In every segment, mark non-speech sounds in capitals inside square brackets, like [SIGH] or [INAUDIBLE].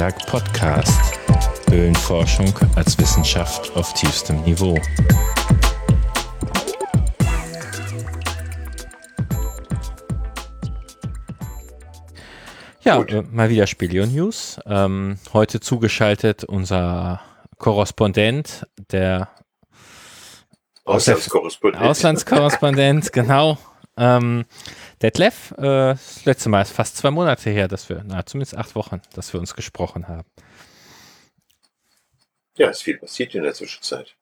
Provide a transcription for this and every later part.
Antiberg Podcast. Höhlenforschung als Wissenschaft auf tiefstem Niveau. Ja, äh, mal wieder Spelio News. Ähm, heute zugeschaltet unser Korrespondent, der Auslandskorrespondent. Auslandskorrespondent, [LAUGHS] genau. Ähm, Detlef, äh, das letzte Mal ist fast zwei Monate her, dass wir, na, zumindest acht Wochen, dass wir uns gesprochen haben. Ja, ist viel passiert in der Zwischenzeit.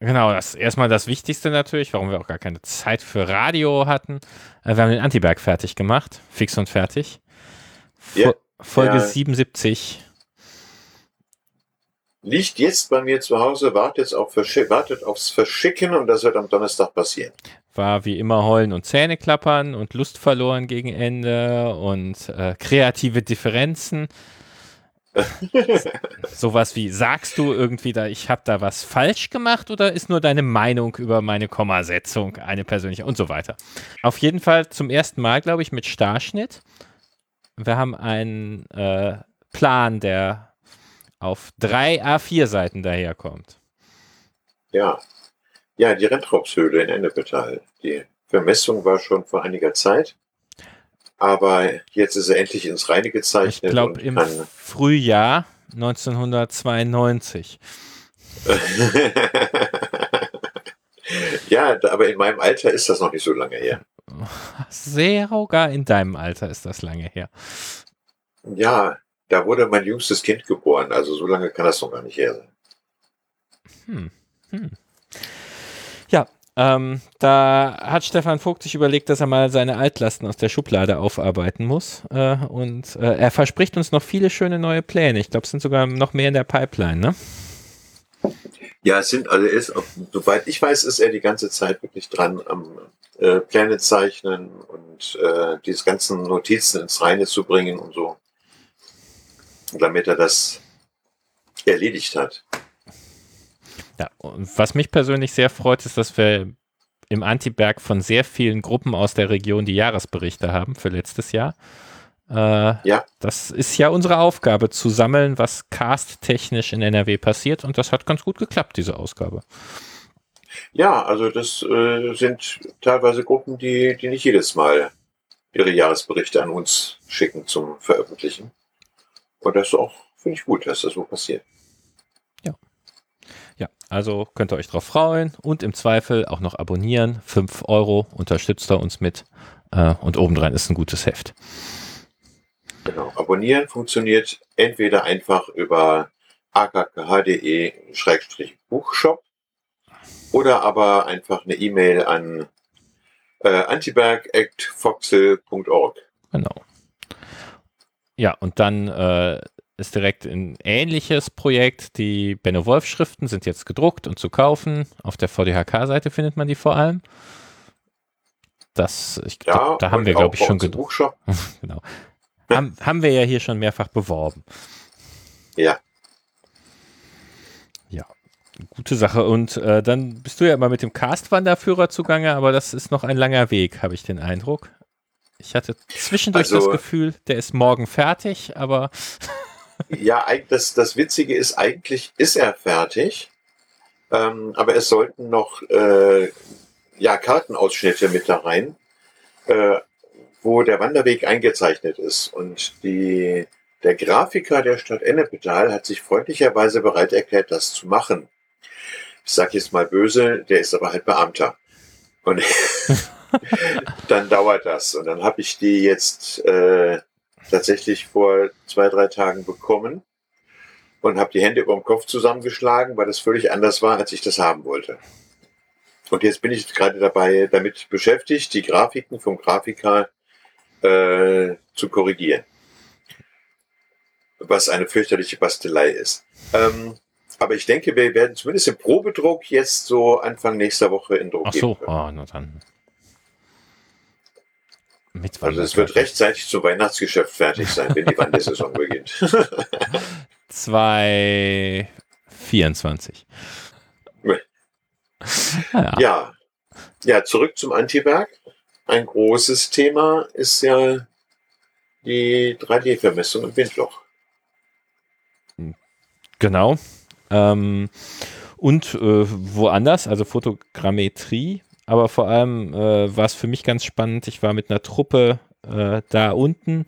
Genau, das ist erstmal das Wichtigste natürlich, warum wir auch gar keine Zeit für Radio hatten. Äh, wir haben den Antiberg fertig gemacht, fix und fertig. Ja, Folge ja. 77. Liegt jetzt bei mir zu Hause, wartet, auf wartet aufs Verschicken und das wird am Donnerstag passieren. War wie immer Heulen und Zähne klappern und Lust verloren gegen Ende und äh, kreative Differenzen. [LAUGHS] Sowas wie, sagst du irgendwie da, ich habe da was falsch gemacht oder ist nur deine Meinung über meine Kommasetzung eine persönliche und so weiter. Auf jeden Fall zum ersten Mal, glaube ich, mit Starschnitt. Wir haben einen äh, Plan, der auf drei A4-Seiten daherkommt. Ja. Ja, die Rentropshöhle in Ennepetal. Die Vermessung war schon vor einiger Zeit. Aber jetzt ist er endlich ins Reine Ich gezeichnet. glaube und im Frühjahr 1992. [LAUGHS] ja, aber in meinem Alter ist das noch nicht so lange her. Sehr sogar in deinem Alter ist das lange her. Ja, da wurde mein jüngstes Kind geboren. Also so lange kann das noch gar nicht her sein. Hm. Hm. Ähm, da hat Stefan Vogt sich überlegt, dass er mal seine Altlasten aus der Schublade aufarbeiten muss. Äh, und äh, er verspricht uns noch viele schöne neue Pläne. Ich glaube, es sind sogar noch mehr in der Pipeline, ne? Ja, es sind alle, ist, soweit ich weiß, ist er die ganze Zeit wirklich dran am äh, Pläne zeichnen und äh, diese ganzen Notizen ins Reine zu bringen und so. Damit er das erledigt hat. Ja, und was mich persönlich sehr freut, ist, dass wir im Antiberg von sehr vielen Gruppen aus der Region die Jahresberichte haben für letztes Jahr. Äh, Ja. Das ist ja unsere Aufgabe, zu sammeln, was cast-technisch in NRW passiert. Und das hat ganz gut geklappt, diese Ausgabe. Ja, also das äh, sind teilweise Gruppen, die, die nicht jedes Mal ihre Jahresberichte an uns schicken zum Veröffentlichen. Und das ist auch, finde ich gut, dass das so passiert. Ja, also könnt ihr euch drauf freuen und im Zweifel auch noch abonnieren. 5 Euro unterstützt er uns mit. Äh, und obendrein ist ein gutes Heft. Genau. Abonnieren funktioniert entweder einfach über akkh.de-buchshop oder aber einfach eine E-Mail an äh, antiberg.foxel.org. Genau. Ja, und dann äh, ist direkt ein ähnliches Projekt. Die Benno Wolf Schriften sind jetzt gedruckt und zu kaufen. Auf der VDHK-Seite findet man die vor allem. Das, ich, Ja, da, da haben wir, glaube ich, schon gedruckt. [LAUGHS] Genau. Haben, haben wir ja hier schon mehrfach beworben. Ja. Ja, gute Sache. Und äh, dann bist du ja immer mit dem Cast-Wanderführer zugange, aber das ist noch ein langer Weg, habe ich den Eindruck. Ich hatte zwischendurch Also- das Gefühl, der ist morgen fertig, aber Ja, das, das Witzige ist, eigentlich ist er fertig, ähm, aber es sollten noch äh, ja, Kartenausschnitte mit da rein, äh, wo der Wanderweg eingezeichnet ist. Und die, der Grafiker der Stadt Ennepetal hat sich freundlicherweise bereit erklärt, das zu machen. Ich sage jetzt mal böse, der ist aber halt Beamter. Und [LAUGHS] dann dauert das. Und dann habe ich die jetzt äh, tatsächlich vor zwei, drei Tagen bekommen und habe die Hände über dem Kopf zusammengeschlagen, weil das völlig anders war, als ich das haben wollte. Und jetzt bin ich gerade dabei, damit beschäftigt, die Grafiken vom Grafiker äh, zu korrigieren. Was eine fürchterliche Bastelei ist. Ähm, aber ich denke, wir werden zumindest im Probedruck jetzt so Anfang nächster Woche in Druck ach gehen so, können. oh, na dann. Mit Also es wird rechtzeitig zum Weihnachtsgeschäft fertig sein, wenn die Wandersaison [LAUGHS] beginnt. 224. Ja. Ja. Ja, zurück zum Antiberg. Ein großes Thema ist ja die 3D-Vermessung im Windloch. Genau. Ähm, und äh, woanders, also Fotogrammetrie, aber vor allem äh, war es für mich ganz spannend. Ich war mit einer Truppe äh, da unten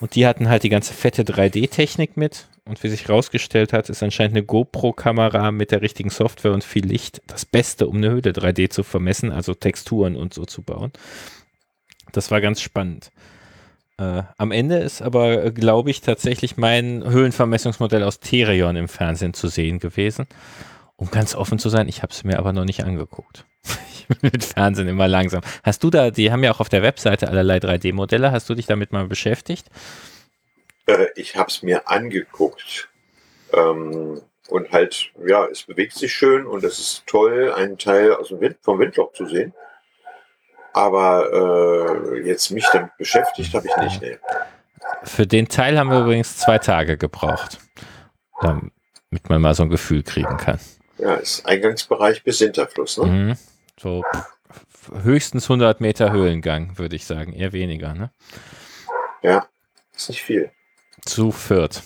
und die hatten halt die ganze fette 3D-Technik mit. Und wie sich herausgestellt hat, ist anscheinend eine GoPro-Kamera mit der richtigen Software und viel Licht das Beste, um eine Höhle 3D zu vermessen, also Texturen und so zu bauen. Das war ganz spannend. Äh, am Ende ist aber, glaube ich, tatsächlich mein Höhlenvermessungsmodell aus Therion im Fernsehen zu sehen gewesen. Um ganz offen zu sein, ich habe es mir aber noch nicht angeguckt. [LAUGHS] ich [LAUGHS] bin mit Fernsehen immer langsam. Hast du da, die haben ja auch auf der Webseite allerlei 3D-Modelle, hast du dich damit mal beschäftigt? Äh, ich habe es mir angeguckt. Ähm, und halt, ja, es bewegt sich schön und es ist toll, einen Teil aus dem Wind, vom Windloch zu sehen. Aber äh, jetzt mich damit beschäftigt habe ich nicht. Nee. Für den Teil haben wir übrigens zwei Tage gebraucht, damit man mal so ein Gefühl kriegen kann. Ja, ist Eingangsbereich bis Hinterfluss, ne? Mhm. So höchstens 100 Meter Höhlengang, würde ich sagen, eher weniger, ne? Ja, ist nicht viel. Zu viert.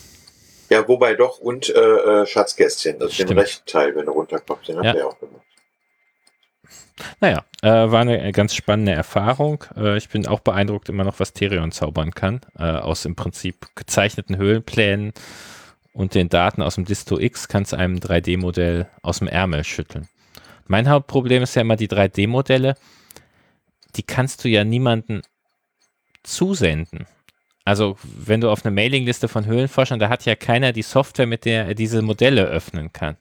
Ja, wobei doch und äh, äh Schatzgästchen, das ist den rechten Teil, wenn du runterkommst, den ja. hat er auch gemacht. Naja, äh, war eine ganz spannende Erfahrung. Äh, ich bin auch beeindruckt immer noch, was Therion zaubern kann. Äh, aus im Prinzip gezeichneten Höhlenplänen und den Daten aus dem Disto X kann es einem 3D-Modell aus dem Ärmel schütteln. Mein Hauptproblem ist ja immer die 3D-Modelle. Die kannst du ja niemanden zusenden. Also, wenn du auf eine Mailingliste von Höhlenforschern, da hat ja keiner die Software, mit der er diese Modelle öffnen kann.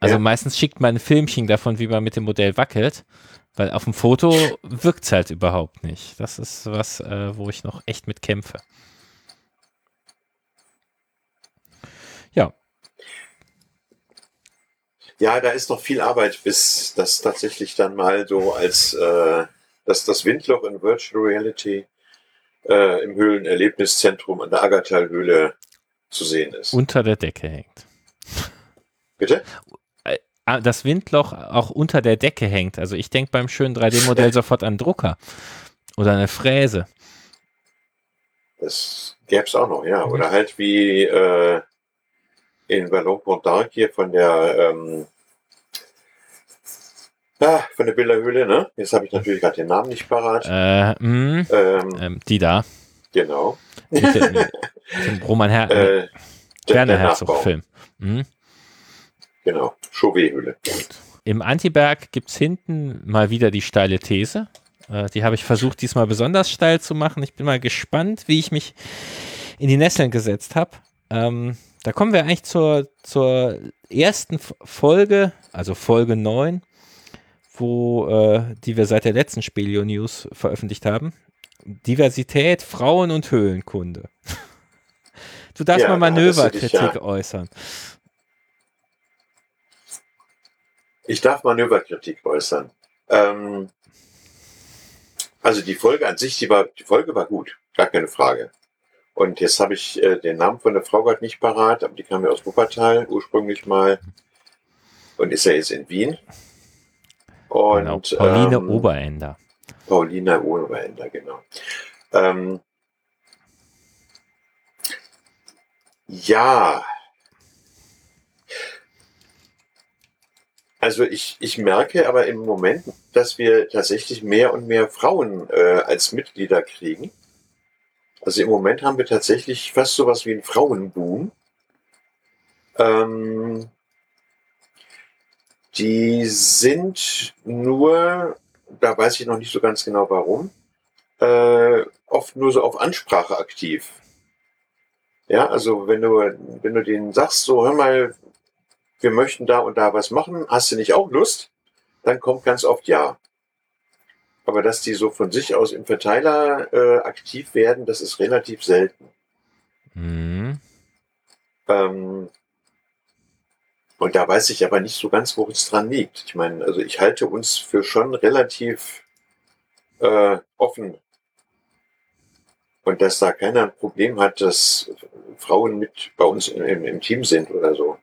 Also ja. meistens schickt man ein Filmchen davon, wie man mit dem Modell wackelt, weil auf dem Foto wirkt es halt überhaupt nicht. Das ist was, äh, wo ich noch echt mit kämpfe. Ja. Ja, da ist noch viel Arbeit, bis das tatsächlich dann mal so als äh, dass das Windloch in Virtual Reality äh, im Höhlenerlebniszentrum an der Agatal-Höhle zu sehen ist. Unter der Decke hängt. Bitte? Ah, das Windloch auch unter der Decke hängt. Also ich denke beim schönen 3D-Modell [LAUGHS] sofort an Drucker oder eine Fräse. Das gäbe es auch noch, ja. Oder halt wie äh, in Ballon Pont d'Arc hier von der ähm, ah, von der Bilderhöhle, ne? Jetzt habe ich natürlich gerade den Namen nicht parat. Äh, mh, ähm, ähm, die da. Genau. Roman Her [LAUGHS] äh, Werner Herzog-Film. Mhm. Genau, Chauvet-Höhle. Im Antiberg gibt es hinten mal wieder die steile These. Äh, die habe ich versucht, diesmal besonders steil zu machen. Ich bin mal gespannt, wie ich mich in die Nesseln gesetzt habe. Ähm, da kommen wir eigentlich zur, zur ersten Folge, also Folge 9, wo, äh, die wir seit der letzten Spelio News veröffentlicht haben. Diversität, Frauen und Höhlenkunde. [LAUGHS] Du darfst ja, mal Manöverkritik ja. äußern. Ich darf Manöverkritik äußern. Ähm, also die Folge an sich, die, war, die Folge war gut, gar keine Frage. Und jetzt habe ich äh, den Namen von der Frau gerade nicht parat, aber die kam ja aus Wuppertal ursprünglich mal und ist ja jetzt in Wien. Und, genau. Pauline ähm, Oberender. Pauline Oberender, genau. Ähm, ja, Also ich, ich merke aber im Moment, dass wir tatsächlich mehr und mehr Frauen äh, als Mitglieder kriegen. Also im Moment haben wir tatsächlich fast sowas wie einen Frauenboom. Ähm, die sind nur, da weiß ich noch nicht so ganz genau warum, äh, oft nur so auf Ansprache aktiv. Ja, also wenn du, wenn du denen sagst, so hör mal, wir möchten da und da was machen, hast du nicht auch Lust? Dann kommt ganz oft ja. Aber dass die so von sich aus im Verteiler äh, aktiv werden, das ist relativ selten. Mhm. Ähm, und da weiß ich aber nicht so ganz, wo es dran liegt. Ich meine, also ich halte uns für schon relativ äh, offen. Und dass da keiner ein Problem hat, dass Frauen mit bei uns im, im Team sind oder so.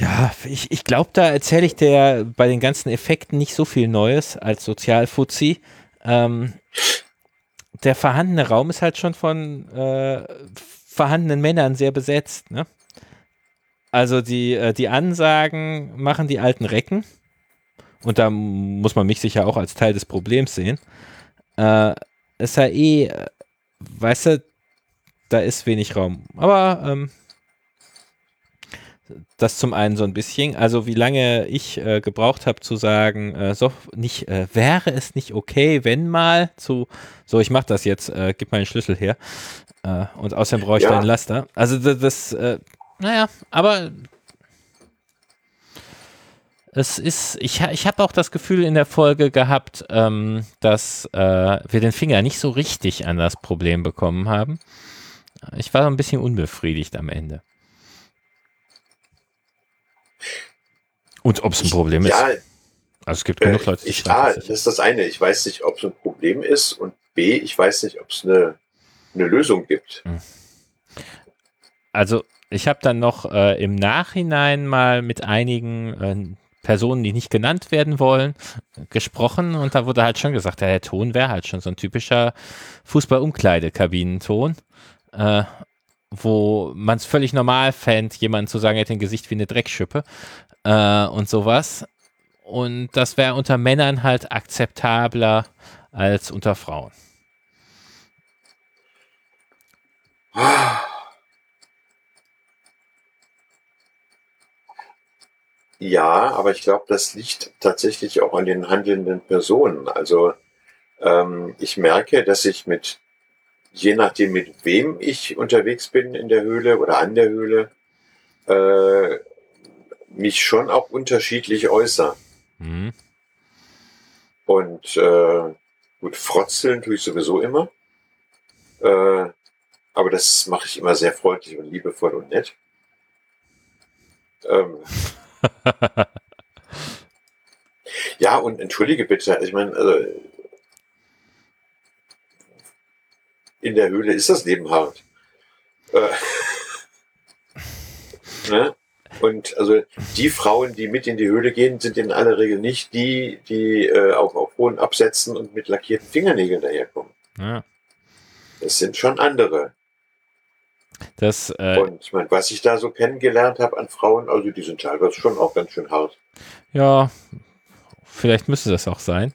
Ja, ich, ich glaube, da erzähle ich dir bei den ganzen Effekten nicht so viel Neues als Sozialfuzzi. Ähm, der vorhandene Raum ist halt schon von äh, vorhandenen Männern sehr besetzt. Ne? Also die, äh, die Ansagen machen die alten Recken. Und da muss man mich sicher auch als Teil des Problems sehen. Äh, ist eh, äh, weißt du, da ist wenig Raum. Aber ähm, das zum einen so ein bisschen. Also wie lange ich äh, gebraucht habe zu sagen, äh, so nicht äh, wäre es nicht okay, wenn mal zu so ich mache das jetzt, äh, gib meinen Schlüssel her äh, und außerdem brauche ich ja. deinen Laster. Also das, äh, naja, aber es ist, ich, ich habe auch das Gefühl in der Folge gehabt, ähm, dass äh, wir den Finger nicht so richtig an das Problem bekommen haben. Ich war ein bisschen unbefriedigt am Ende. Und ob es ein Problem ja, ist. Also es gibt genug äh, Leute, die ich, A, das ist das eine. Ich weiß nicht, ob es ein Problem ist und B, ich weiß nicht, ob es eine, eine Lösung gibt. Hm. Also ich habe dann noch äh, im Nachhinein mal mit einigen äh, Personen, die nicht genannt werden wollen, gesprochen und da wurde halt schon gesagt, ja, der Ton wäre halt schon so ein typischer Fußball-Umkleidekabinenton, äh, wo man es völlig normal fände, jemand zu sagen, er hätte ein Gesicht wie eine Dreckschippe äh, und sowas. Und das wäre unter Männern halt akzeptabler als unter Frauen. Ja, aber ich glaube, das liegt tatsächlich auch an den handelnden Personen. Also ähm, ich merke, dass ich mit, je nachdem mit wem ich unterwegs bin in der Höhle oder an der Höhle, äh, mich schon auch unterschiedlich äußere. Mhm. Und äh, gut, frotzeln tue ich sowieso immer. Äh, aber das mache ich immer sehr freundlich und liebevoll und nett. Ähm, [LAUGHS] ja, und entschuldige bitte, ich meine, also, in der Höhle ist das Leben hart. Äh, [LAUGHS] ne? Und also die Frauen, die mit in die Höhle gehen, sind in aller Regel nicht die, die äh, auf, auf hohen Absätzen und mit lackierten Fingernägeln daherkommen. Ja. Das sind schon andere. Das, äh, und ich meine, was ich da so kennengelernt habe an Frauen, also die sind teilweise schon auch ganz schön hart. Ja, vielleicht müsste das auch sein.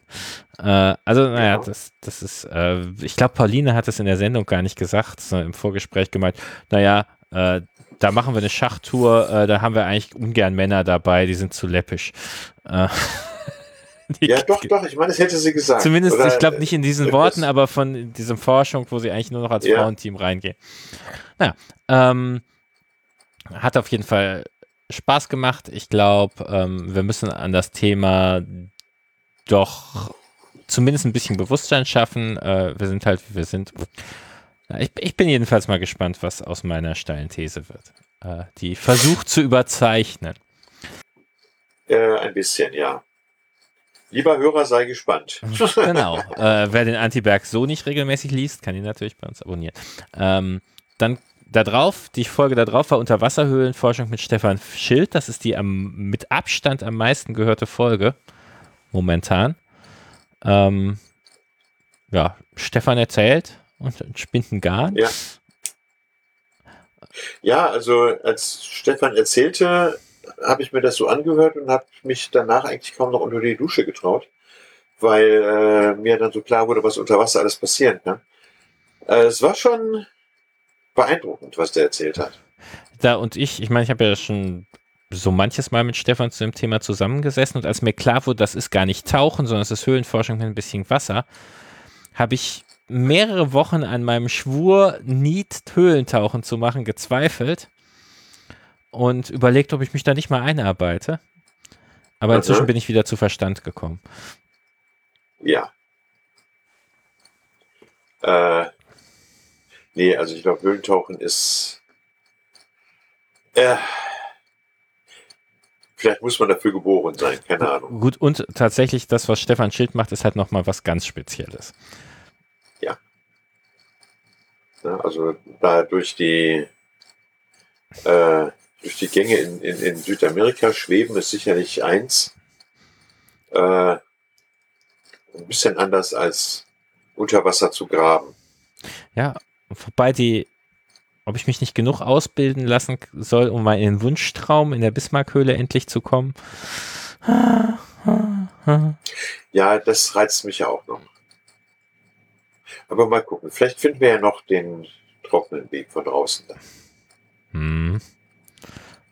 Äh, also, naja, genau. das, das ist, äh, ich glaube, Pauline hat es in der Sendung gar nicht gesagt, sondern im Vorgespräch gemeint, naja, äh, da machen wir eine Schachtour, äh, da haben wir eigentlich ungern Männer dabei, die sind zu läppisch. Äh, [LAUGHS] ja, doch, doch, ich meine, das hätte sie gesagt. Zumindest, Oder, ich glaube nicht in diesen Worten, aber von diesem Forschung, wo sie eigentlich nur noch als ja. Frauenteam reingehen. Naja, ähm, hat auf jeden Fall Spaß gemacht. Ich glaube, ähm, wir müssen an das Thema doch zumindest ein bisschen Bewusstsein schaffen. Äh, wir sind halt, wie wir sind. Ich, ich, bin jedenfalls mal gespannt, was aus meiner steilen These wird. Äh, die versucht zu überzeichnen. Äh, ein bisschen, ja. Lieber Hörer, sei gespannt. genau. [LAUGHS] Äh, wer den Antiberg so nicht regelmäßig liest, kann ihn natürlich bei uns abonnieren. Ähm, dann da drauf, die Folge da drauf war Unterwasserhöhlenforschung mit Stefan Schild. Das ist die am, mit Abstand am meisten gehörte Folge momentan. Ähm, ja, Stefan erzählt und spinnt einen Garn. Ja. ja, also als Stefan erzählte, habe ich mir das so angehört und habe mich danach eigentlich kaum noch unter die Dusche getraut, weil äh, mir dann so klar wurde, was unter Wasser alles passieren kann. Äh, es war schon beeindruckend, was der erzählt hat. Da und ich, ich meine, ich habe ja schon so manches Mal mit Stefan zu dem Thema zusammengesessen und als mir klar wurde, das ist gar nicht Tauchen, sondern es ist Höhlenforschung mit ein bisschen Wasser, habe ich mehrere Wochen an meinem Schwur, Niet Höhlentauchen zu machen, gezweifelt und überlegt, ob ich mich da nicht mal einarbeite. Aber inzwischen bin ich wieder zu Verstand gekommen. Ja. Äh, nee, also ich glaube, Höhlentauchen ist. Äh, vielleicht muss man dafür geboren sein, keine Ahnung. Gut, und tatsächlich, das, was Stefan Schild macht, ist halt nochmal was ganz Spezielles. Ja also da durch die äh, durch die Gänge in, in, in Südamerika schweben ist sicherlich eins. Äh, ein bisschen anders als unter Wasser zu graben. Ja, wobei die, ob ich mich nicht genug ausbilden lassen soll, um mal in den Wunschtraum in der Bismarckhöhle endlich zu kommen. Ja, das reizt mich ja auch noch. Aber mal gucken, vielleicht finden wir ja noch den trockenen Weg von draußen. Dann. Hm.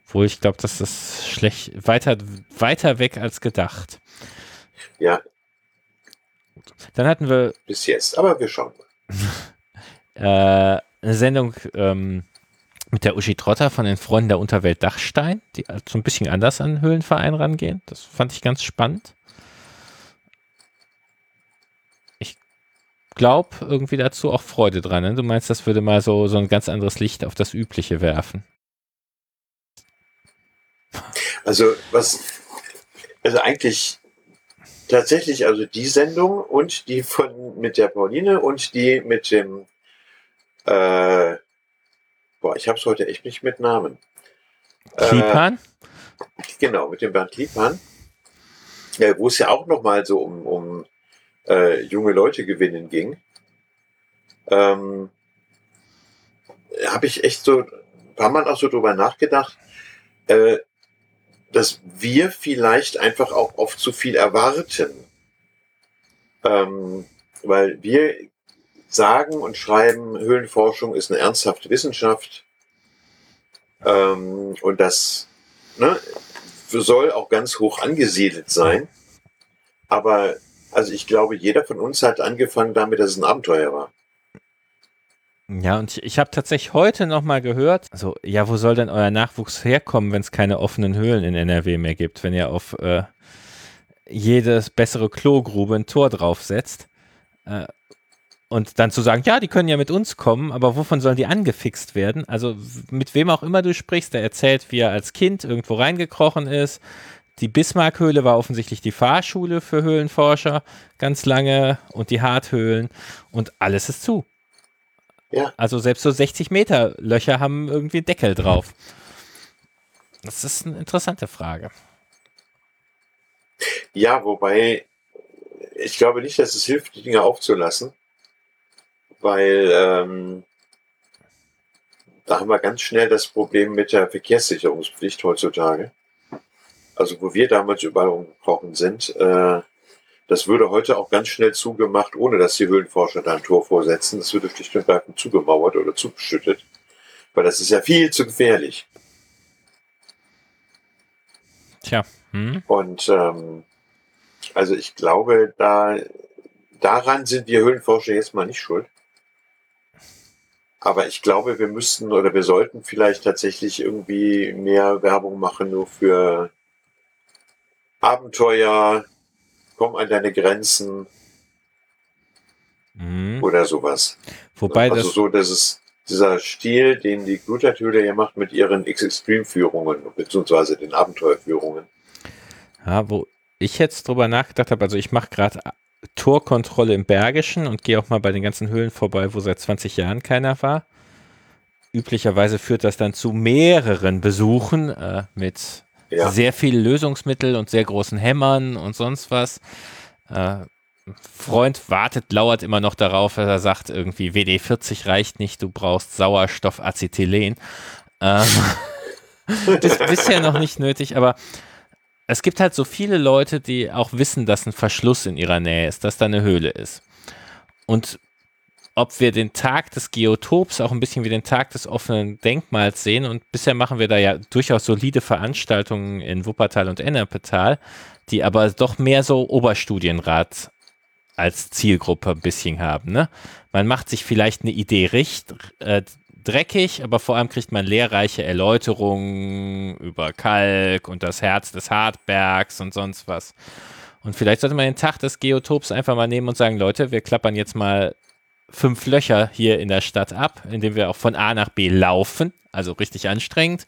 Obwohl ich glaube, das schlecht weiter, weiter weg als gedacht. Ja. Dann hatten wir. Bis jetzt, aber wir schauen mal. [LAUGHS] äh, eine Sendung ähm, mit der Uschi Trotter von den Freunden der Unterwelt Dachstein, die so ein bisschen anders an den Höhlenverein rangehen. Das fand ich ganz spannend. Glaube irgendwie dazu auch Freude dran. Ne? Du meinst, das würde mal so, so ein ganz anderes Licht auf das Übliche werfen. Also was, also eigentlich tatsächlich, also die Sendung und die von mit der Pauline und die mit dem äh, boah, ich habe es heute echt nicht mit Namen. Kliepan? Äh, genau, mit dem Bernd Kliepan. Äh, wo es ja auch nochmal so um, um äh, junge Leute gewinnen ging. Ähm, habe ich echt so ein paar Mal auch so drüber nachgedacht, äh, dass wir vielleicht einfach auch oft zu viel erwarten. Ähm, weil wir sagen und schreiben, Höhlenforschung ist eine ernsthafte Wissenschaft. Ähm, und das ne, soll auch ganz hoch angesiedelt sein. Aber also ich glaube, jeder von uns hat angefangen damit, dass es ein Abenteuer war. Ja, und ich, ich habe tatsächlich heute nochmal gehört, also ja, wo soll denn euer Nachwuchs herkommen, wenn es keine offenen Höhlen in NRW mehr gibt, wenn ihr auf äh, jedes bessere Klogrube ein Tor draufsetzt? Äh, und dann zu sagen, ja, die können ja mit uns kommen, aber wovon sollen die angefixt werden? Also mit wem auch immer du sprichst, der erzählt, wie er als Kind irgendwo reingekrochen ist. Die Bismarckhöhle war offensichtlich die Fahrschule für Höhlenforscher ganz lange und die Harthöhlen und alles ist zu. Ja. Also selbst so 60 Meter Löcher haben irgendwie Deckel drauf. Das ist eine interessante Frage. Ja, wobei ich glaube nicht, dass es hilft, die Dinge aufzulassen weil ähm, da haben wir ganz schnell das Problem mit der Verkehrssicherungspflicht heutzutage. Also wo wir damals überall umgebrochen sind, äh, das würde heute auch ganz schnell zugemacht, ohne dass die Höhlenforscher da ein Tor vorsetzen. Das würde schlicht und ergreifend zugemauert oder zugeschüttet, weil das ist ja viel zu gefährlich. Tja. Hm. Und ähm, also ich glaube, da daran sind wir Höhlenforscher jetzt mal nicht schuld. Aber ich glaube, wir müssten oder wir sollten vielleicht tatsächlich irgendwie mehr Werbung machen, nur für Abenteuer, komm an deine Grenzen mhm. oder sowas. Wobei also das so, dass es dieser Stil, den die Gluttertüde hier macht mit ihren X-Extreme-Führungen, beziehungsweise den Abenteuerführungen. Ja, wo ich jetzt drüber nachgedacht habe, also ich mache gerade Torkontrolle im Bergischen und gehe auch mal bei den ganzen Höhlen vorbei, wo seit 20 Jahren keiner war. Üblicherweise führt das dann zu mehreren Besuchen äh, mit ja. sehr viel Lösungsmittel und sehr großen Hämmern und sonst was. Äh, Freund wartet, lauert immer noch darauf, dass er sagt, irgendwie WD40 reicht nicht, du brauchst Sauerstoffacetylen. Ähm, [LAUGHS] ist bisher noch nicht nötig, aber es gibt halt so viele Leute, die auch wissen, dass ein Verschluss in ihrer Nähe ist, dass da eine Höhle ist. Und ob wir den Tag des Geotops auch ein bisschen wie den Tag des offenen Denkmals sehen. Und bisher machen wir da ja durchaus solide Veranstaltungen in Wuppertal und Ennepetal, die aber doch mehr so Oberstudienrat als Zielgruppe ein bisschen haben. Ne? Man macht sich vielleicht eine Idee richt, äh, dreckig, aber vor allem kriegt man lehrreiche Erläuterungen über Kalk und das Herz des Hartbergs und sonst was. Und vielleicht sollte man den Tag des Geotops einfach mal nehmen und sagen, Leute, wir klappern jetzt mal fünf Löcher hier in der Stadt ab, indem wir auch von A nach B laufen, also richtig anstrengend,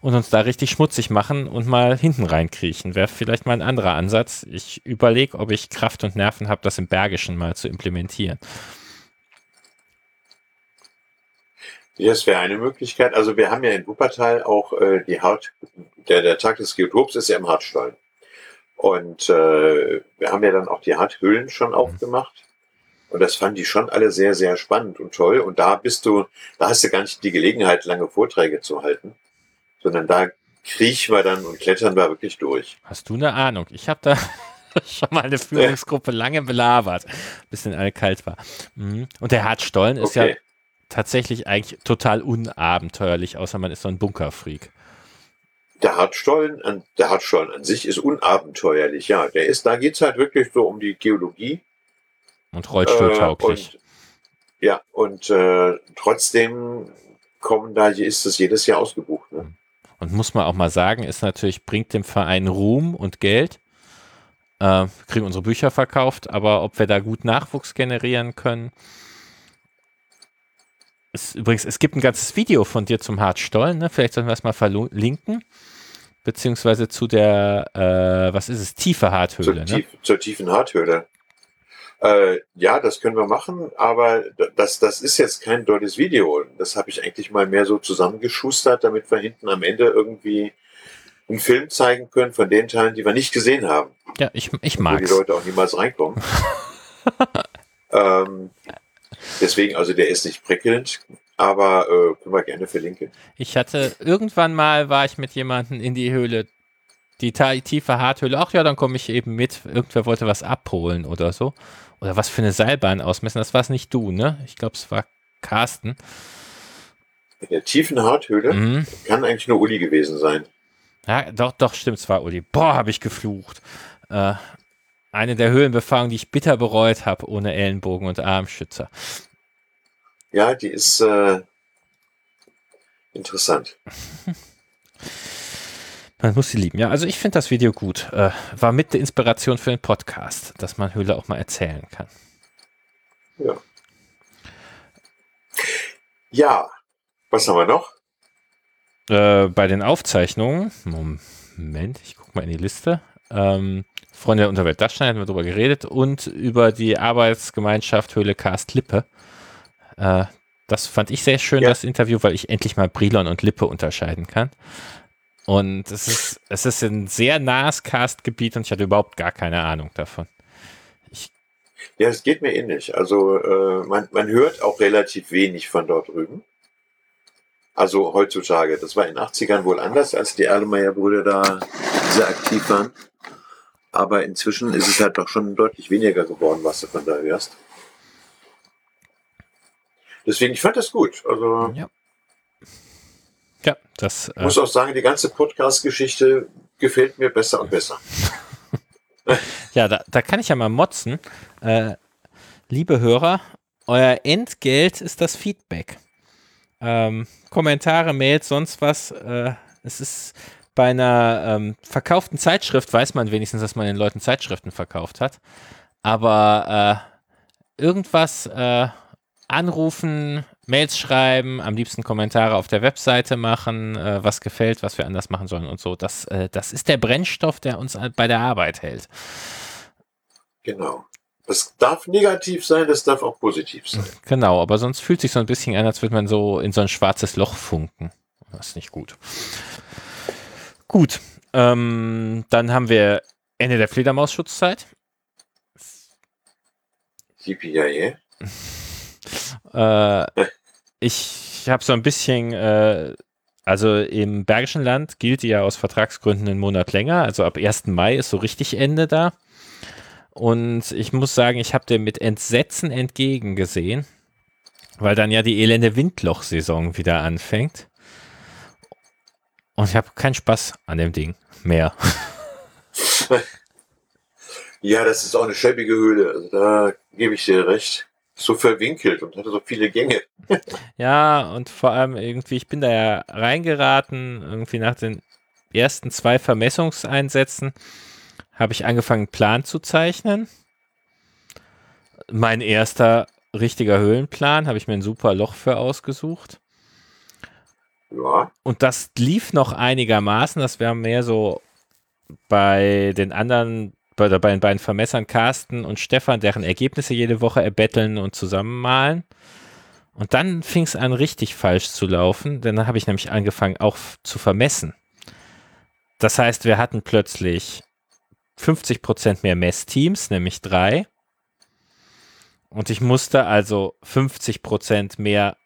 und uns da richtig schmutzig machen und mal hinten reinkriechen. Wäre vielleicht mal ein anderer Ansatz. Ich überlege, ob ich Kraft und Nerven habe, das im Bergischen mal zu implementieren. Ja, das wäre eine Möglichkeit. Also wir haben ja in Wuppertal auch äh, die Hart, der, der Tag des Geotops ist ja im Hartstollen. Und äh, wir haben ja dann auch die Harthöhlen schon mhm. aufgemacht. Und das fanden die schon alle sehr, sehr spannend und toll. Und da bist du, da hast du gar nicht die Gelegenheit, lange Vorträge zu halten, sondern da kriechen wir dann und klettern wir wirklich durch. Hast du eine Ahnung? Ich habe da [LAUGHS] schon mal eine Führungsgruppe lange belabert, bis dann alle kalt war. Mhm. Und der Hartstollen ist okay. ja tatsächlich eigentlich total unabenteuerlich, außer man ist so ein Bunkerfreak. Der Hartstollen, an, der Hartstollen an sich ist unabenteuerlich, ja. Der ist, da geht's halt wirklich so um die Geologie und rollstuhltauglich. Äh, ja, und äh, trotzdem kommen da, ist es jedes Jahr ausgebucht. Ne? Und muss man auch mal sagen, ist natürlich, bringt dem Verein Ruhm und Geld. Äh, kriegen unsere Bücher verkauft, aber ob wir da gut Nachwuchs generieren können. Ist, übrigens, es gibt ein ganzes Video von dir zum Hartstollen, ne? Vielleicht sollten wir es mal verlinken. Beziehungsweise zu der, äh, was ist es, tiefe Harthöhle. Zur, ne? tief, zur tiefen Harthöhle. Äh, ja, das können wir machen, aber das, das ist jetzt kein dolles Video. Das habe ich eigentlich mal mehr so zusammengeschustert, damit wir hinten am Ende irgendwie einen Film zeigen können von den Teilen, die wir nicht gesehen haben. Ja, ich, ich mag Wo die Leute auch niemals reinkommen. [LAUGHS] ähm, deswegen, also der ist nicht prickelnd, aber äh, können wir gerne verlinken. Ich hatte, irgendwann mal war ich mit jemandem in die Höhle die tiefe Harthöhle, ach ja, dann komme ich eben mit. Irgendwer wollte was abholen oder so oder was für eine Seilbahn ausmessen. Das war es nicht du, ne? Ich glaube, es war Carsten. In der tiefen Harthöhle mhm. kann eigentlich nur Uli gewesen sein. Ja, doch, doch, stimmt, es war Uli. Boah, habe ich geflucht. Äh, eine der Höhlenbefahrungen, die ich bitter bereut habe, ohne Ellenbogen und Armschützer. Ja, die ist äh, interessant. [LAUGHS] Man muss sie lieben. Ja, also ich finde das Video gut. Äh, war mit der Inspiration für den Podcast, dass man Höhle auch mal erzählen kann. Ja. Ja, was haben wir noch? Äh, bei den Aufzeichnungen, Moment, ich gucke mal in die Liste. Ähm, Freunde der Unterwelt Dachstein hatten wir darüber geredet und über die Arbeitsgemeinschaft Höhle Cast Lippe. Äh, das fand ich sehr schön, ja. das Interview, weil ich endlich mal Brilon und Lippe unterscheiden kann. Und es ist, es ist ein sehr nahes Castgebiet und ich hatte überhaupt gar keine Ahnung davon. Ich ja, es geht mir ähnlich. Also äh, man, man hört auch relativ wenig von dort drüben. Also heutzutage. Das war in den 80ern wohl anders, als die Erlenmeyer-Brüder da sehr aktiv waren. Aber inzwischen ist es halt doch schon deutlich weniger geworden, was du von da hörst. Deswegen, ich fand das gut. Also ja. Ja, das. Ich muss äh, auch sagen, die ganze Podcast-Geschichte gefällt mir besser und besser. [LAUGHS] ja, da, da kann ich ja mal motzen. Äh, liebe Hörer, euer Entgelt ist das Feedback. Ähm, Kommentare, Mails, sonst was. Äh, es ist bei einer ähm, verkauften Zeitschrift, weiß man wenigstens, dass man den Leuten Zeitschriften verkauft hat. Aber äh, irgendwas äh, anrufen, Mails schreiben, am liebsten Kommentare auf der Webseite machen, äh, was gefällt, was wir anders machen sollen und so. Das, äh, das ist der Brennstoff, der uns bei der Arbeit hält. Genau. Das darf negativ sein, das darf auch positiv sein. Genau, aber sonst fühlt sich so ein bisschen an, als würde man so in so ein schwarzes Loch funken. Das ist nicht gut. Gut, ähm, dann haben wir Ende der Fledermausschutzzeit. Yippie äh, ich habe so ein bisschen, äh, also im Bergischen Land gilt die ja aus Vertragsgründen einen Monat länger, also ab 1. Mai ist so richtig Ende da. Und ich muss sagen, ich habe dem mit Entsetzen entgegengesehen, weil dann ja die elende Windlochsaison wieder anfängt. Und ich habe keinen Spaß an dem Ding mehr. [LAUGHS] Ja, das ist auch eine schäbige Höhle. Also da gebe ich dir recht so verwinkelt und hatte so viele Gänge. [LAUGHS] ja, und vor allem irgendwie, ich bin da ja reingeraten, irgendwie nach den ersten zwei Vermessungseinsätzen habe ich angefangen, einen Plan zu zeichnen. Mein erster richtiger Höhlenplan, habe ich mir ein super Loch für ausgesucht. Ja. Und das lief noch einigermaßen. Das wäre mehr so bei den anderen bei, den beiden Vermessern Carsten und Stefan, deren Ergebnisse jede Woche erbetteln und zusammenmalen. Und dann fing es an, richtig falsch zu laufen, denn dann habe ich nämlich angefangen, auch zu vermessen. Das heißt, wir hatten plötzlich 50 Prozent mehr Messteams, nämlich drei. Und ich musste also 50 Prozent mehr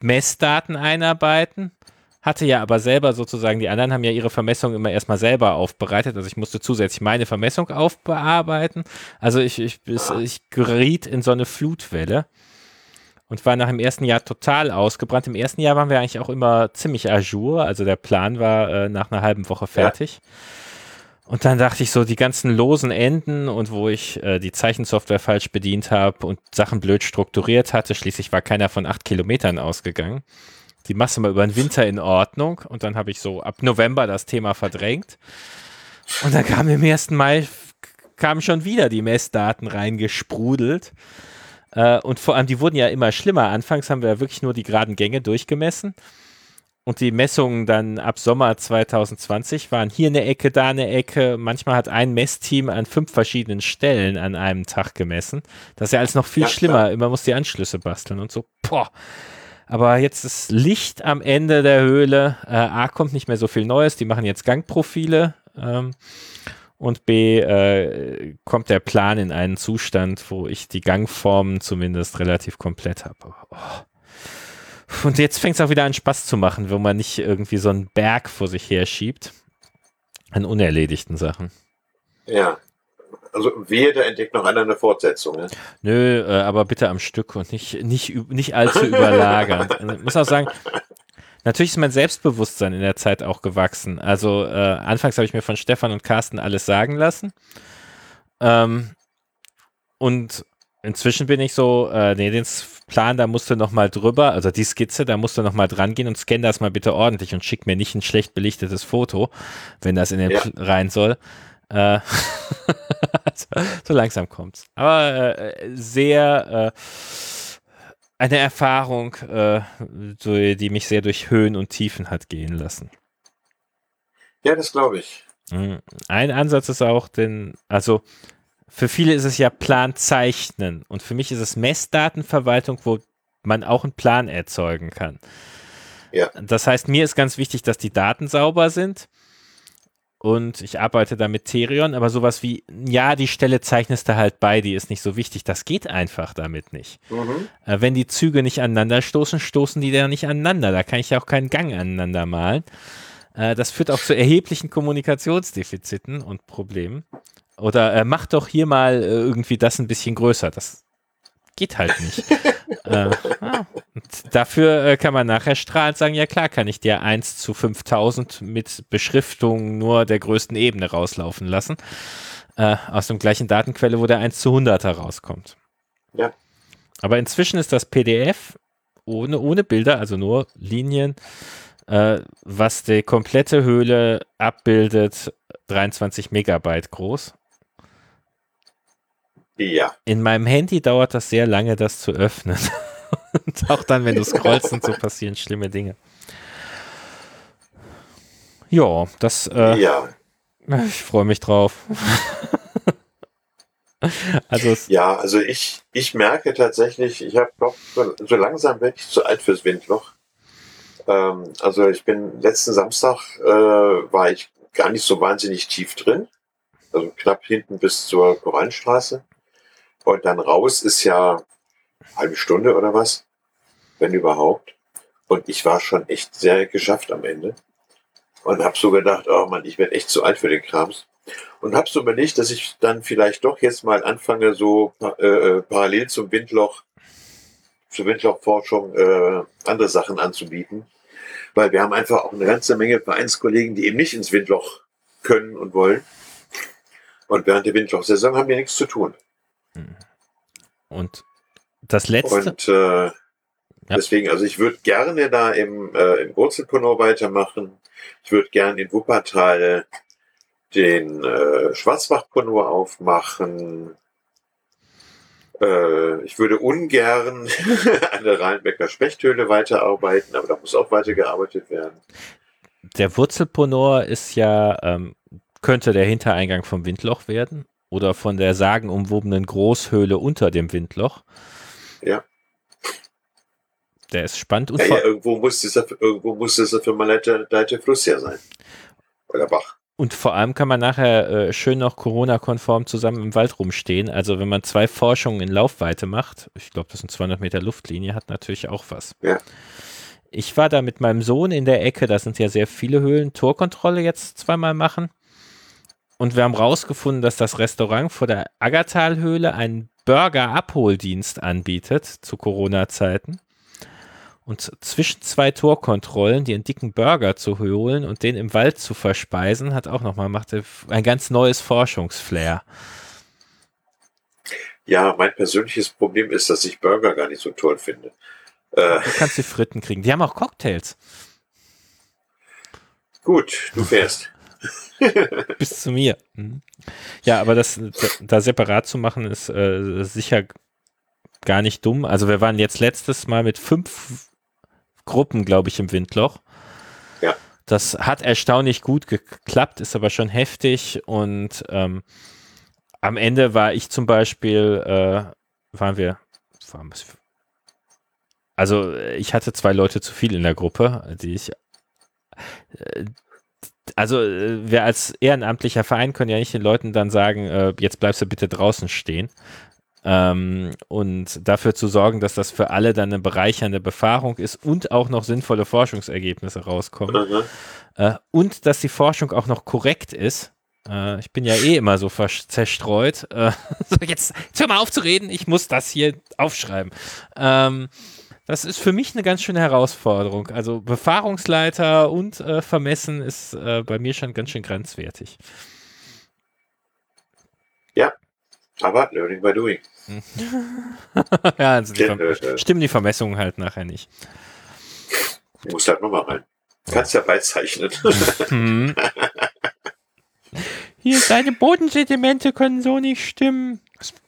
Messdaten einarbeiten, hatte ja aber selber sozusagen, die anderen haben ja ihre Vermessung immer erstmal selber aufbereitet. Also ich musste zusätzlich meine Vermessung aufbearbeiten. Also ich, ich, ich geriet in so eine Flutwelle und war nach dem ersten Jahr total ausgebrannt. Im ersten Jahr waren wir eigentlich auch immer ziemlich ajour. Also der Plan war äh, nach einer halben Woche fertig. Ja. Und dann dachte ich so, die ganzen losen Enden und wo ich äh, die Zeichensoftware falsch bedient habe und Sachen blöd strukturiert hatte, schließlich war keiner von acht Kilometern ausgegangen. Die machst du mal über den Winter in Ordnung und dann habe ich so ab November das Thema verdrängt. Und dann kam im ersten Mai kamen schon wieder die Messdaten reingesprudelt. Äh, und vor allem, die wurden ja immer schlimmer. Anfangs haben wir ja wirklich nur die geraden Gänge durchgemessen. Und die Messungen dann ab Sommer 2020 waren hier eine Ecke, da eine Ecke. Manchmal hat ein Messteam an fünf verschiedenen Stellen an einem Tag gemessen. Das ist ja alles noch viel ja, schlimmer. Immer muss die Anschlüsse basteln und so. Boah. Aber jetzt ist Licht am Ende der Höhle. Äh, A kommt nicht mehr so viel Neues. Die machen jetzt Gangprofile. Ähm, und B äh, kommt der Plan in einen Zustand, wo ich die Gangformen zumindest relativ komplett habe. Oh. Und jetzt fängt es auch wieder an Spaß zu machen, wo man nicht irgendwie so einen Berg vor sich her schiebt an unerledigten Sachen. Ja. Also wehe, da entdeckt noch einer eine Fortsetzung. Ne? Nö, äh, aber bitte am Stück und nicht, nicht, nicht allzu überlagern. ich [LAUGHS] muss auch sagen, natürlich ist mein Selbstbewusstsein in der Zeit auch gewachsen. Also äh, anfangs habe ich mir von Stefan und Carsten alles sagen lassen. Ähm, und inzwischen bin ich so, äh, nee, den Plan, da musst du noch mal drüber, also die Skizze, da musst du noch mal dran gehen und scan das mal bitte ordentlich und schick mir nicht ein schlecht belichtetes Foto, wenn das in den ja. rein soll. Äh, [LAUGHS] so langsam kommt's. Aber äh, sehr äh, eine Erfahrung, äh, die mich sehr durch Höhen und Tiefen hat gehen lassen. Ja, das glaube ich. Mhm. Ein Ansatz ist auch, denn, also für viele ist es ja Plan zeichnen und für mich ist es Messdatenverwaltung, wo man auch einen Plan erzeugen kann. Ja. Das heißt, mir ist ganz wichtig, dass die Daten sauber sind und ich arbeite da mit Therion, aber sowas wie, ja, die Stelle zeichnest du halt bei, die ist nicht so wichtig. Das geht einfach damit nicht. Mhm. Äh, wenn die Züge nicht aneinander stoßen, stoßen die da nicht aneinander. Da kann ich ja auch keinen Gang aneinander malen. Äh, das führt auch zu erheblichen Kommunikationsdefiziten und Problemen. Oder äh, mach doch hier mal äh, irgendwie das ein bisschen größer. Das geht halt nicht. äh, ah. Dafür äh, kann man nachher strahlend sagen, ja klar, kann ich dir 1 zu 5000 mit Beschriftung nur der größten Ebene rauslaufen lassen. Äh, aus dem gleichen Datenquelle, wo der 1 zu 100er rauskommt. Ja. Aber inzwischen ist das PDF ohne, ohne Bilder, also nur Linien, äh, was die komplette Höhle abbildet, 23 Megabyte groß. Ja. In meinem Handy dauert das sehr lange, das zu öffnen. [LAUGHS] und auch dann, wenn du scrollst und so passieren schlimme Dinge. Ja, das. Äh, ja. Ich freue mich drauf. [LAUGHS] also ja, also ich, ich merke tatsächlich, ich habe doch so, langsam wirklich zu alt fürs Windloch. Ähm, also ich bin letzten Samstag äh, war ich gar nicht so wahnsinnig tief drin, also knapp hinten bis zur Korallenstraße. Und dann raus ist ja eine halbe Stunde oder was, wenn überhaupt. Und ich war schon echt sehr geschafft am Ende. Und habe so gedacht, oh Mann, ich werde echt zu alt für den Krams. Und habe so überlegt, dass ich dann vielleicht doch jetzt mal anfange, so äh, äh, parallel zum Windloch, zur Windlochforschung äh, andere Sachen anzubieten. Weil wir haben einfach auch eine ganze Menge Vereinskollegen, die eben nicht ins Windloch können und wollen. Und während der Windlochsaison haben wir nichts zu tun. Hm. Und das letzte. Und äh, ja. deswegen, also ich würde gerne da im, äh, im Wurzelponor weitermachen. Ich würde gerne in Wuppertal den äh, Schwarzbach-Ponor aufmachen. Äh, ich würde ungern [LAUGHS] an der Rheinbecker Spechthöhle weiterarbeiten, aber da muss auch weitergearbeitet werden. Der Wurzelponor ist ja, ähm, könnte der Hintereingang vom Windloch werden oder von der sagenumwobenen Großhöhle unter dem Windloch. Ja. Der ist spannend. Und ja, ja, irgendwo muss dieser, irgendwo muss dieser Firmaleiter Fluss ja sein. Oder Bach. Und vor allem kann man nachher äh, schön noch Corona-konform zusammen im Wald rumstehen. Also wenn man zwei Forschungen in Laufweite macht, ich glaube, das sind 200 Meter Luftlinie, hat natürlich auch was. Ja. Ich war da mit meinem Sohn in der Ecke, da sind ja sehr viele Höhlen, Torkontrolle jetzt zweimal machen. Und wir haben rausgefunden, dass das Restaurant vor der Aggertalhöhle einen Burger-Abholdienst anbietet zu Corona-Zeiten. Und zwischen zwei Torkontrollen, die einen dicken Burger zu holen und den im Wald zu verspeisen, hat auch nochmal, machte ein ganz neues Forschungsflair. Ja, mein persönliches Problem ist, dass ich Burger gar nicht so toll finde. Äh, du kannst die Fritten kriegen. Die haben auch Cocktails. Gut, du fährst. Bis zu mir. Mhm. Ja, aber das da separat zu machen, ist äh, sicher gar nicht dumm. Also wir waren jetzt letztes Mal mit fünf Gruppen, glaube ich, im Windloch. Ja. Das hat erstaunlich gut geklappt, ist aber schon heftig und ähm, am Ende war ich zum Beispiel, äh, waren wir, waren also ich hatte zwei Leute zu viel in der Gruppe, die ich, äh, also äh, wir als ehrenamtlicher Verein können ja nicht den Leuten dann sagen, äh, jetzt bleibst du bitte draußen stehen. Ähm, und dafür zu sorgen, dass das für alle dann eine bereichernde Befahrung ist und auch noch sinnvolle Forschungsergebnisse rauskommen. Mhm. Äh, und dass die Forschung auch noch korrekt ist. Äh, ich bin ja eh immer so zerstreut. Äh, [LAUGHS] so jetzt, jetzt hör mal auf zu reden, ich muss das hier aufschreiben. Ähm, das ist für mich eine ganz schöne Herausforderung. Also Befahrungsleiter und äh, Vermessen ist äh, bei mir schon ganz schön grenzwertig. Ja, aber Learning by Doing. [LAUGHS] ja, also die äh, stimmen die Vermessungen halt nachher nicht. Du musst halt nochmal rein. Kannst ja beizeichnen. Mhm. [LAUGHS] Hier, deine Bodensedimente können so nicht stimmen. [LAUGHS]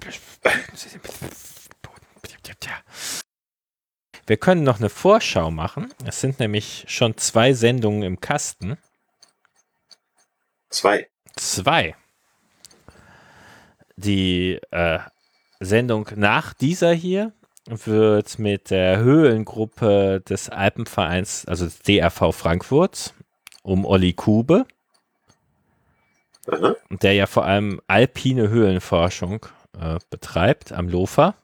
Wir können noch eine Vorschau machen. Es sind nämlich schon zwei Sendungen im Kasten. Zwei. Zwei. Die äh, Sendung nach dieser hier wird mit der Höhlengruppe des Alpenvereins, also des DRV Frankfurt, um Olli Kube, Aha. der ja vor allem alpine Höhlenforschung äh, betreibt am Lofer.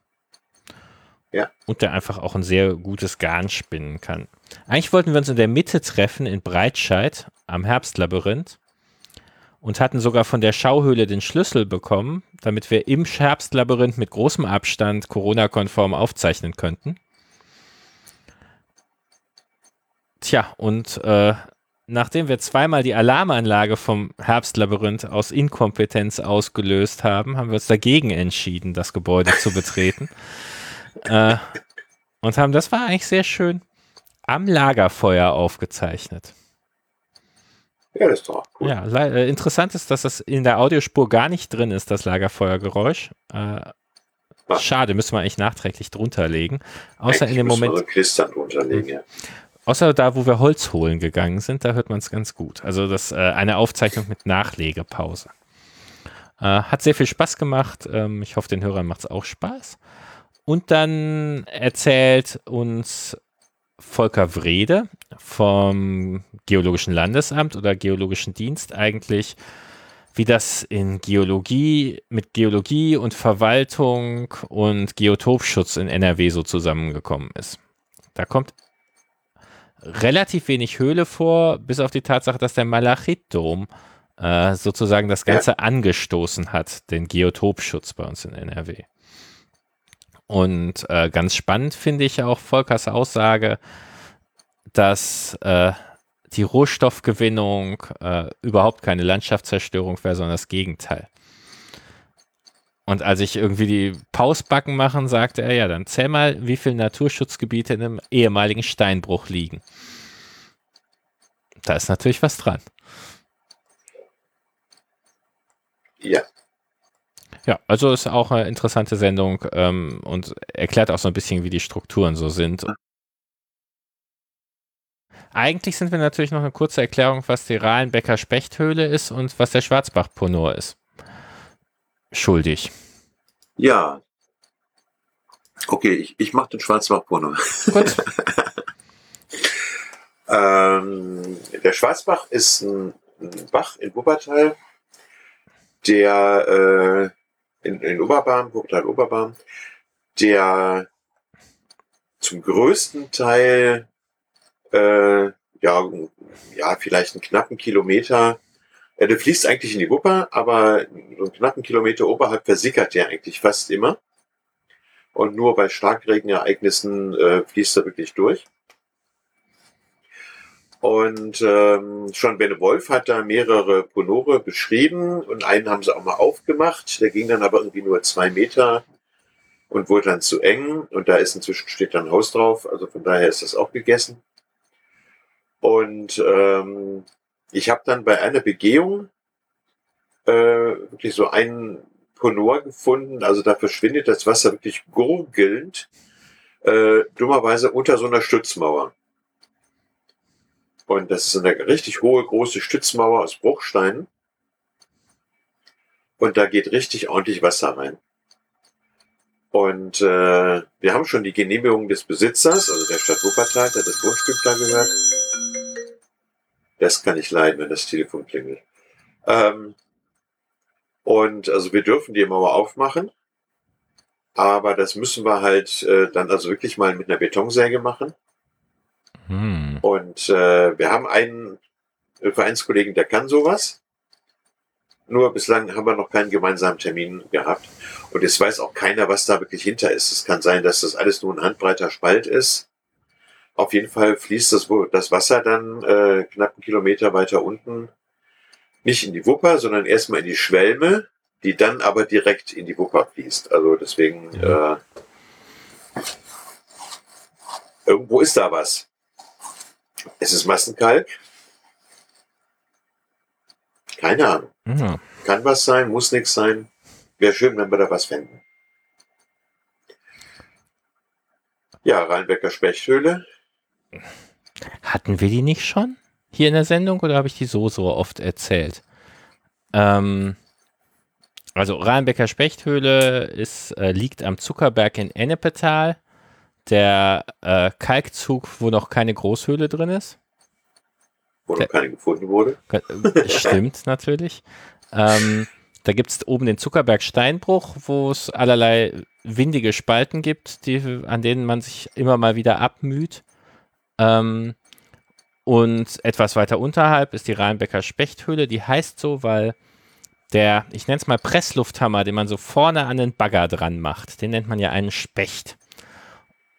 Ja. Und der einfach auch ein sehr gutes Garn spinnen kann. Eigentlich wollten wir uns in der Mitte treffen in Breitscheid am Herbstlabyrinth und hatten sogar von der Schauhöhle den Schlüssel bekommen, damit wir im Herbstlabyrinth mit großem Abstand Corona-konform aufzeichnen könnten. Tja, und äh, nachdem wir zweimal die Alarmanlage vom Herbstlabyrinth aus Inkompetenz ausgelöst haben, haben wir uns dagegen entschieden, das Gebäude zu betreten. [LAUGHS] äh, und haben, das war eigentlich sehr schön, am Lagerfeuer aufgezeichnet. Ja, das ist doch cool. Ja, äh, interessant ist, dass das in der Audiospur gar nicht drin ist, das Lagerfeuergeräusch. Äh, schade, müsste man eigentlich nachträglich drunter legen. Außer eigentlich in dem Moment. So legen, ja. Außer da, wo wir Holz holen gegangen sind, da hört man es ganz gut. Also das äh, eine Aufzeichnung mit Nachlegepause. Äh, hat sehr viel Spaß gemacht. Ähm, ich hoffe, den Hörern macht es auch Spaß. Und dann erzählt uns Volker Wrede vom Geologischen Landesamt oder Geologischen Dienst eigentlich, wie das in Geologie, mit Geologie und Verwaltung und Geotopschutz in NRW so zusammengekommen ist. Da kommt relativ wenig Höhle vor, bis auf die Tatsache, dass der Malachitdom äh, sozusagen das Ganze ja. angestoßen hat, den Geotopschutz bei uns in NRW. Und äh, ganz spannend finde ich auch Volkers Aussage, dass äh, die Rohstoffgewinnung äh, überhaupt keine Landschaftszerstörung wäre, sondern das Gegenteil. Und als ich irgendwie die Pausbacken machen, sagte er, ja, dann zähl mal, wie viele Naturschutzgebiete in einem ehemaligen Steinbruch liegen. Da ist natürlich was dran. Ja. Ja, also ist auch eine interessante Sendung ähm, und erklärt auch so ein bisschen, wie die Strukturen so sind. Eigentlich sind wir natürlich noch eine kurze Erklärung, was die Rahlenbecker Spechthöhle ist und was der Schwarzbach-Ponor ist. Schuldig. Ja. Okay, ich, ich mache den Schwarzbach-Ponor. Gut. [LAUGHS] ähm, der Schwarzbach ist ein ein Bach in Wuppertal, der äh, in, in Oberbarm, Wuppertal Oberbarm, der zum größten Teil äh, ja, ja, vielleicht einen knappen Kilometer äh, der fließt eigentlich in die Wupper, aber einen knappen Kilometer oberhalb versickert der eigentlich fast immer. Und nur bei Starkregenereignissen äh, fließt er wirklich durch. Und ähm, schon Benne Wolf hat da mehrere Ponore beschrieben und einen haben sie auch mal aufgemacht. Der ging dann aber irgendwie nur zwei Meter und wurde dann zu eng. Und da ist inzwischen steht dann ein Haus drauf. Also von daher ist das auch gegessen. Und ähm, ich habe dann bei einer Begehung äh, wirklich so einen Ponor gefunden. Also da verschwindet das Wasser wirklich gurgelnd, äh, dummerweise unter so einer Stützmauer. Und das ist eine richtig hohe, große Stützmauer aus Bruchsteinen. Und da geht richtig ordentlich Wasser rein. Und äh, wir haben schon die Genehmigung des Besitzers, also der Stadt Wuppertal, der das Grundstück da gehört. Das kann ich leiden, wenn das Telefon klingelt. Ähm, und also wir dürfen die Mauer aufmachen, aber das müssen wir halt äh, dann also wirklich mal mit einer Betonsäge machen. Hm. Und äh, wir haben einen Vereinskollegen, der kann sowas. Nur bislang haben wir noch keinen gemeinsamen Termin gehabt. Und jetzt weiß auch keiner, was da wirklich hinter ist. Es kann sein, dass das alles nur ein handbreiter Spalt ist. Auf jeden Fall fließt das, das Wasser dann äh, knapp einen Kilometer weiter unten nicht in die Wupper, sondern erstmal in die Schwelme, die dann aber direkt in die Wupper fließt. Also deswegen ja. äh, irgendwo ist da was. Es ist Massenkalk. Keine Ahnung. Mhm. Kann was sein, muss nichts sein. Wäre schön, wenn wir da was fänden. Ja, Rheinbecker Spechthöhle. Hatten wir die nicht schon hier in der Sendung oder habe ich die so so oft erzählt? Ähm, also Rheinbecker Spechthöhle ist, äh, liegt am Zuckerberg in Ennepetal. Der äh, Kalkzug, wo noch keine Großhöhle drin ist. Wo noch keine gefunden wurde. Äh, stimmt [LAUGHS] natürlich. Ähm, da gibt es oben den Zuckerberg Steinbruch, wo es allerlei windige Spalten gibt, die, an denen man sich immer mal wieder abmüht. Ähm, und etwas weiter unterhalb ist die Rheinbecker Spechthöhle. Die heißt so, weil der, ich nenne es mal Presslufthammer, den man so vorne an den Bagger dran macht, den nennt man ja einen Specht.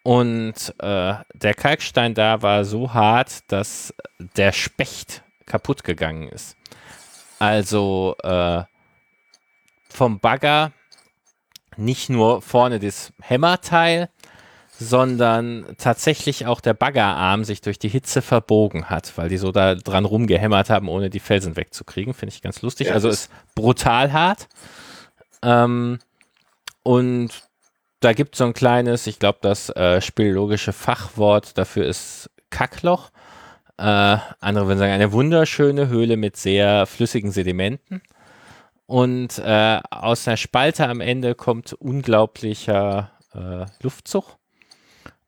Und äh, der Kalkstein da war so hart, dass der Specht kaputt gegangen ist. Also äh, vom Bagger nicht nur vorne das Hämmerteil, sondern tatsächlich auch der Baggerarm sich durch die Hitze verbogen hat, weil die so da dran rumgehämmert haben, ohne die Felsen wegzukriegen. Finde ich ganz lustig. Ja, also ist brutal hart. Ähm, und da gibt es so ein kleines, ich glaube, das äh, speleologische Fachwort dafür ist Kackloch. Äh, andere würden sagen, eine wunderschöne Höhle mit sehr flüssigen Sedimenten. Und äh, aus einer Spalte am Ende kommt unglaublicher äh, Luftzug.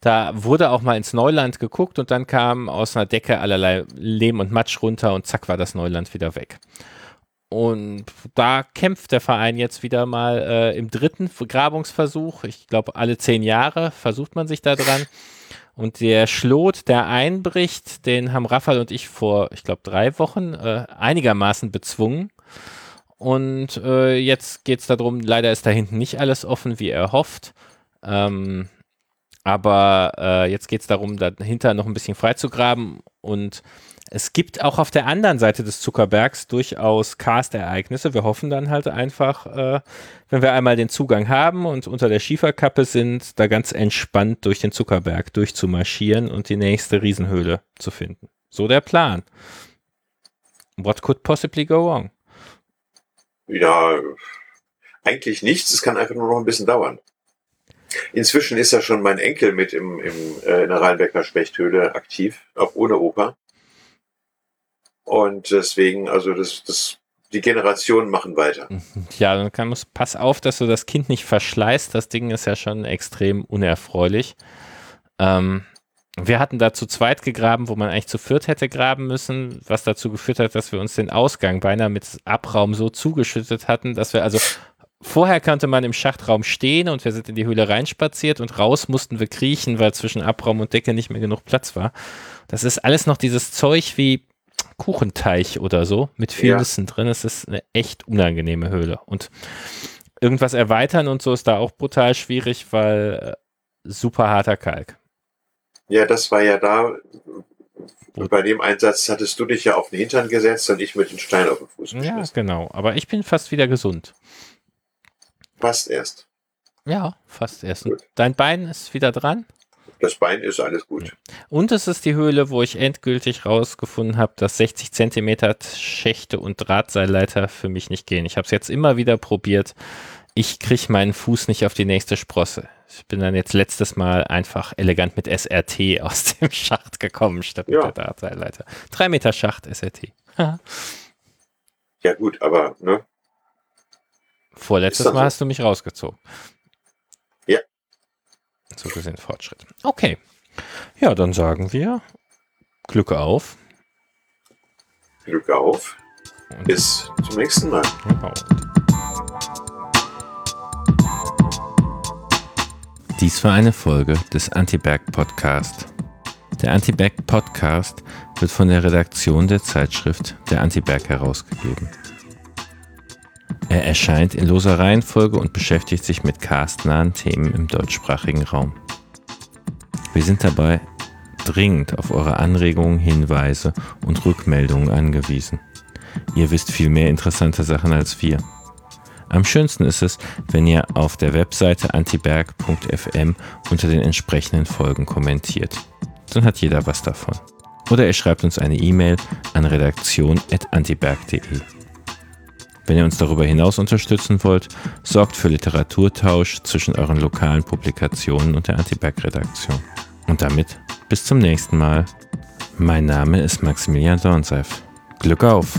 Da wurde auch mal ins Neuland geguckt und dann kam aus einer Decke allerlei Lehm und Matsch runter und zack war das Neuland wieder weg. Und da kämpft der Verein jetzt wieder mal äh, im dritten Grabungsversuch. Ich glaube, alle zehn Jahre versucht man sich da dran. Und der Schlot, der einbricht, den haben Raphael und ich vor, ich glaube, drei Wochen äh, einigermaßen bezwungen. Und äh, jetzt geht es darum, leider ist da hinten nicht alles offen, wie er hofft. Ähm, aber äh, jetzt geht es darum, dahinter noch ein bisschen freizugraben. Und es gibt auch auf der anderen Seite des Zuckerbergs durchaus Cast-Ereignisse. Wir hoffen dann halt einfach, äh, wenn wir einmal den Zugang haben und unter der Schieferkappe sind, da ganz entspannt durch den Zuckerberg durchzumarschieren und die nächste Riesenhöhle zu finden. So der Plan. What could possibly go wrong? Ja, eigentlich nichts. Es kann einfach nur noch ein bisschen dauern. Inzwischen ist ja schon mein Enkel mit im, im, äh, in der Rheinbecker Spechthöhle aktiv, auch ohne Opa. Und deswegen, also das, das, die Generationen machen weiter. [LAUGHS] Ja, dann kann man, pass auf, dass du das Kind nicht verschleißt. Das Ding ist ja schon extrem unerfreulich. Ähm, wir hatten da zu zweit gegraben, wo man eigentlich zu viert hätte graben müssen, was dazu geführt hat, dass wir uns den Ausgang beinahe mit Abraum so zugeschüttet hatten, dass wir also vorher konnte man im Schachtraum stehen und wir sind in die Höhle reinspaziert und raus mussten wir kriechen, weil zwischen Abraum und Decke nicht mehr genug Platz war. Das ist alles noch dieses Zeug wie Kuchenteich oder so mit vielen ja. Nüssen drin. Es ist eine echt unangenehme Höhle und irgendwas erweitern und so ist da auch brutal schwierig, weil äh, super harter Kalk. Ja, das war ja da. Und bei dem Einsatz hattest du dich ja auf den Hintern gesetzt und ich mit dem Stein auf den Fuß geschmissen. Ja, genau. Aber ich bin fast wieder gesund. Fast erst. Ja, fast erst. Dein Bein ist wieder dran? Das Bein ist alles gut. Und es ist die Höhle, wo ich endgültig rausgefunden habe, dass 60 Zentimeter Schächte und Drahtseilleiter für mich nicht gehen. Ich habe es jetzt immer wieder probiert ich kriege meinen Fuß nicht auf die nächste Sprosse. Ich bin dann jetzt letztes Mal einfach elegant mit SRT [LAUGHS] aus dem Schacht gekommen, statt ja. mit der Drahtseilleiter. Drei Meter Schacht, SRT. ja, gut, aber, ne? Vorletztes Mal hast du mich rausgezogen. Ja. So gesehen Fortschritt. Okay. Ja, dann sagen wir Glück auf. Glück auf. Und Bis zum nächsten Mal. Genau. Dies war eine Folge des Anti-Berg Podcast. Der Anti-Berg Podcast wird von der Redaktion der Zeitschrift Der Anti-Berg herausgegeben. Er erscheint in loser Reihenfolge und beschäftigt sich mit castnahen Themen im deutschsprachigen Raum. Wir sind dabei dringend auf eure Anregungen, Hinweise und Rückmeldungen angewiesen. Ihr wisst viel mehr interessante Sachen als wir. Am schönsten ist es, wenn ihr auf der Webseite antiberg.fm unter den entsprechenden Folgen kommentiert. Dann hat jeder was davon. Oder ihr schreibt uns eine E-Mail an redaktion.antiberg.de. Wenn ihr uns darüber hinaus unterstützen wollt, sorgt für Literaturtausch zwischen euren lokalen Publikationen und der Antiberg-Redaktion. Und damit bis zum nächsten Mal. Mein Name ist Maximilian Dornseif. Glück auf!